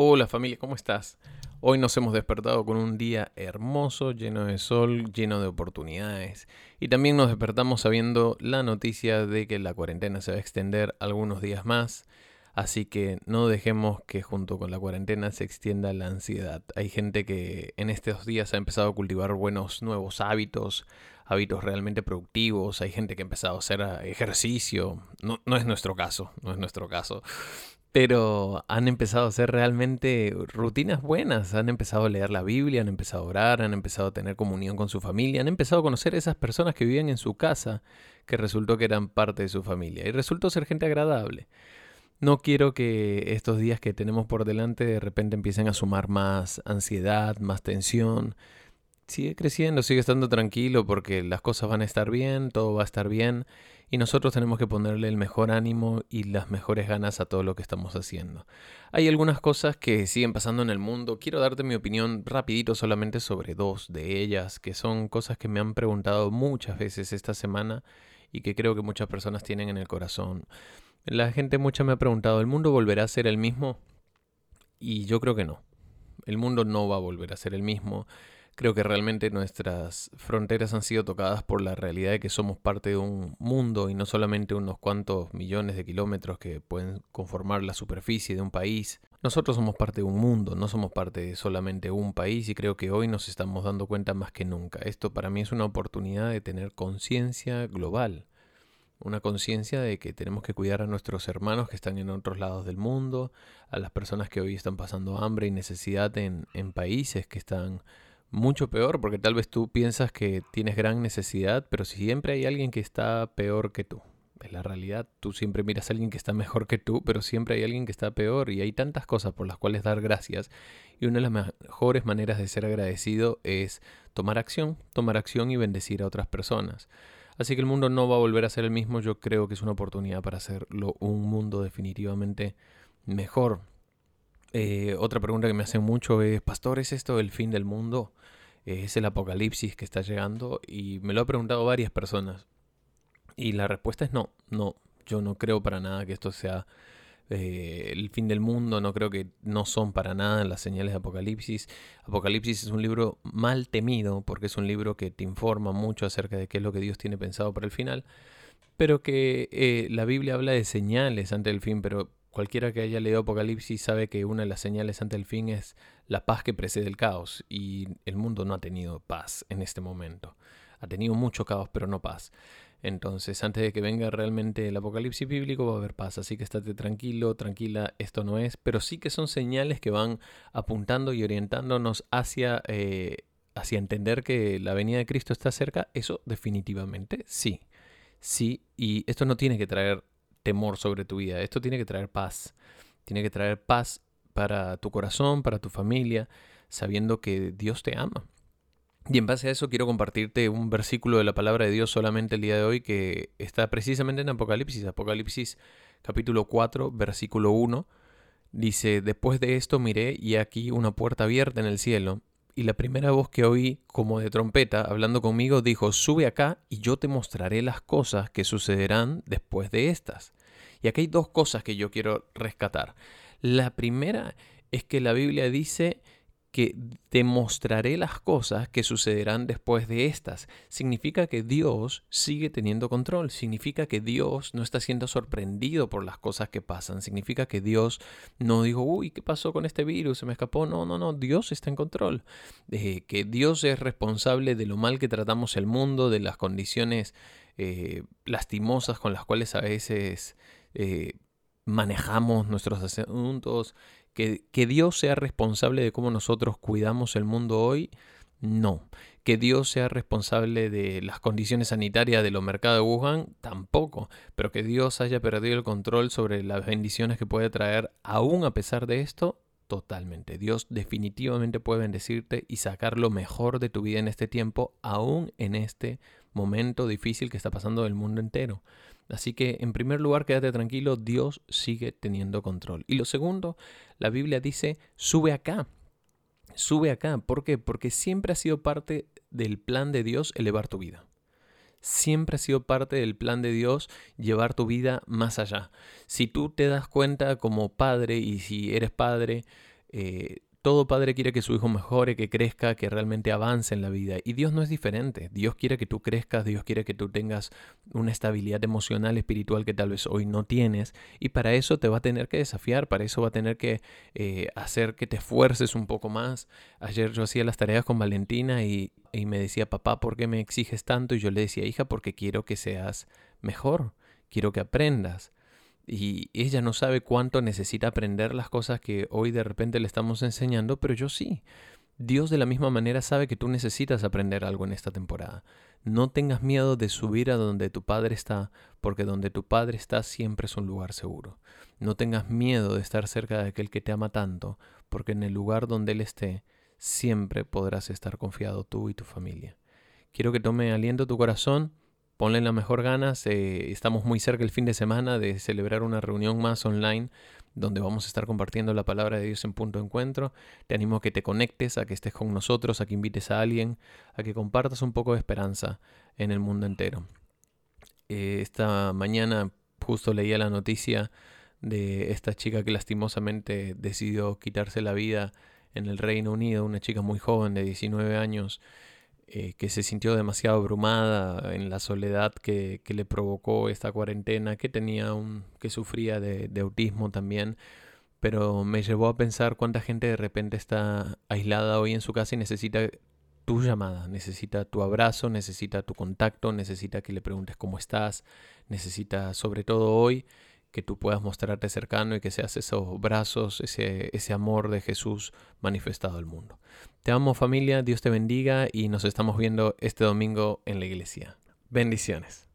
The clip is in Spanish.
Hola familia, ¿cómo estás? Hoy nos hemos despertado con un día hermoso, lleno de sol, lleno de oportunidades. Y también nos despertamos sabiendo la noticia de que la cuarentena se va a extender algunos días más. Así que no dejemos que junto con la cuarentena se extienda la ansiedad. Hay gente que en estos días ha empezado a cultivar buenos nuevos hábitos, hábitos realmente productivos. Hay gente que ha empezado a hacer ejercicio. No, no es nuestro caso, no es nuestro caso pero han empezado a hacer realmente rutinas buenas, han empezado a leer la Biblia, han empezado a orar, han empezado a tener comunión con su familia, han empezado a conocer esas personas que vivían en su casa, que resultó que eran parte de su familia, y resultó ser gente agradable. No quiero que estos días que tenemos por delante de repente empiecen a sumar más ansiedad, más tensión. Sigue creciendo, sigue estando tranquilo porque las cosas van a estar bien, todo va a estar bien y nosotros tenemos que ponerle el mejor ánimo y las mejores ganas a todo lo que estamos haciendo. Hay algunas cosas que siguen pasando en el mundo. Quiero darte mi opinión rapidito solamente sobre dos de ellas, que son cosas que me han preguntado muchas veces esta semana y que creo que muchas personas tienen en el corazón. La gente mucha me ha preguntado, ¿el mundo volverá a ser el mismo? Y yo creo que no. El mundo no va a volver a ser el mismo. Creo que realmente nuestras fronteras han sido tocadas por la realidad de que somos parte de un mundo y no solamente unos cuantos millones de kilómetros que pueden conformar la superficie de un país. Nosotros somos parte de un mundo, no somos parte de solamente un país y creo que hoy nos estamos dando cuenta más que nunca. Esto para mí es una oportunidad de tener conciencia global. Una conciencia de que tenemos que cuidar a nuestros hermanos que están en otros lados del mundo, a las personas que hoy están pasando hambre y necesidad en, en países que están mucho peor, porque tal vez tú piensas que tienes gran necesidad, pero siempre hay alguien que está peor que tú. Es la realidad, tú siempre miras a alguien que está mejor que tú, pero siempre hay alguien que está peor y hay tantas cosas por las cuales dar gracias. Y una de las mejores maneras de ser agradecido es tomar acción, tomar acción y bendecir a otras personas. Así que el mundo no va a volver a ser el mismo, yo creo que es una oportunidad para hacerlo un mundo definitivamente mejor. Eh, otra pregunta que me hacen mucho es, Pastor, ¿es esto el fin del mundo? ¿Es el apocalipsis que está llegando? Y me lo ha preguntado varias personas. Y la respuesta es no, no. Yo no creo para nada que esto sea eh, el fin del mundo, no creo que no son para nada las señales de Apocalipsis. Apocalipsis es un libro mal temido porque es un libro que te informa mucho acerca de qué es lo que Dios tiene pensado para el final, pero que eh, la Biblia habla de señales ante el fin, pero Cualquiera que haya leído Apocalipsis sabe que una de las señales ante el fin es la paz que precede el caos y el mundo no ha tenido paz en este momento. Ha tenido mucho caos pero no paz. Entonces, antes de que venga realmente el apocalipsis bíblico, va a haber paz. Así que estate tranquilo, tranquila, esto no es. Pero sí que son señales que van apuntando y orientándonos hacia, eh, hacia entender que la venida de Cristo está cerca. Eso definitivamente sí. Sí, y esto no tiene que traer temor sobre tu vida. Esto tiene que traer paz. Tiene que traer paz para tu corazón, para tu familia, sabiendo que Dios te ama. Y en base a eso quiero compartirte un versículo de la palabra de Dios solamente el día de hoy que está precisamente en Apocalipsis. Apocalipsis capítulo 4, versículo 1. Dice, después de esto miré y aquí una puerta abierta en el cielo y la primera voz que oí, como de trompeta, hablando conmigo, dijo, sube acá y yo te mostraré las cosas que sucederán después de estas. Y aquí hay dos cosas que yo quiero rescatar. La primera es que la Biblia dice que te mostraré las cosas que sucederán después de estas. Significa que Dios sigue teniendo control, significa que Dios no está siendo sorprendido por las cosas que pasan, significa que Dios no dijo, uy, ¿qué pasó con este virus? Se me escapó. No, no, no, Dios está en control. Eh, que Dios es responsable de lo mal que tratamos el mundo, de las condiciones eh, lastimosas con las cuales a veces eh, manejamos nuestros asuntos, que, que Dios sea responsable de cómo nosotros cuidamos el mundo hoy, no. Que Dios sea responsable de las condiciones sanitarias de los mercados de Wuhan, tampoco. Pero que Dios haya perdido el control sobre las bendiciones que puede traer, aún a pesar de esto, totalmente. Dios definitivamente puede bendecirte y sacar lo mejor de tu vida en este tiempo, aún en este momento difícil que está pasando el mundo entero. Así que, en primer lugar, quédate tranquilo, Dios sigue teniendo control. Y lo segundo, la Biblia dice, sube acá. Sube acá. ¿Por qué? Porque siempre ha sido parte del plan de Dios elevar tu vida. Siempre ha sido parte del plan de Dios llevar tu vida más allá. Si tú te das cuenta como padre y si eres padre, Eh, todo padre quiere que su hijo mejore, que crezca, que realmente avance en la vida. Y Dios no es diferente. Dios quiere que tú crezcas, Dios quiere que tú tengas una estabilidad emocional, espiritual que tal vez hoy no tienes. Y para eso te va a tener que desafiar, para eso va a tener que eh, hacer que te esfuerces un poco más. Ayer yo hacía las tareas con Valentina y, y me decía, papá, ¿por qué me exiges tanto? Y yo le decía, hija, porque quiero que seas mejor, quiero que aprendas y ella no sabe cuánto necesita aprender las cosas que hoy de repente le estamos enseñando, pero yo sí. Dios de la misma manera sabe que tú necesitas aprender algo en esta temporada. No tengas miedo de subir a donde tu Padre está, porque donde tu Padre está siempre es un lugar seguro. No tengas miedo de estar cerca de aquel que te ama tanto, porque en el lugar donde Él esté, siempre podrás estar confiado tú y tu familia. Quiero que tome aliento tu corazón ponle la mejor ganas. Eh, estamos muy cerca el fin de semana de celebrar una reunión más online donde vamos a estar compartiendo la palabra de Dios en punto de encuentro. Te animo a que te conectes, a que estés con nosotros, a que invites a alguien, a que compartas un poco de esperanza en el mundo entero. Eh, esta mañana justo leía la noticia de esta chica que lastimosamente decidió quitarse la vida en el Reino Unido, una chica muy joven de 19 años eh, que se sintió demasiado abrumada en la soledad que, le provocó esta cuarentena, que tenía un, que sufría de, de, autismo también, pero me llevó a pensar cuánta gente de repente está aislada hoy en su casa y necesita tu llamada, necesita tu abrazo, necesita tu contacto, necesita que le preguntes cómo estás, necesita sobre todo hoy que tú puedas mostrarte cercano y que seas esos brazos, ese, ese amor de Jesús manifestado al mundo. Te amo familia, Dios te bendiga y nos estamos viendo este domingo en la iglesia. Bendiciones.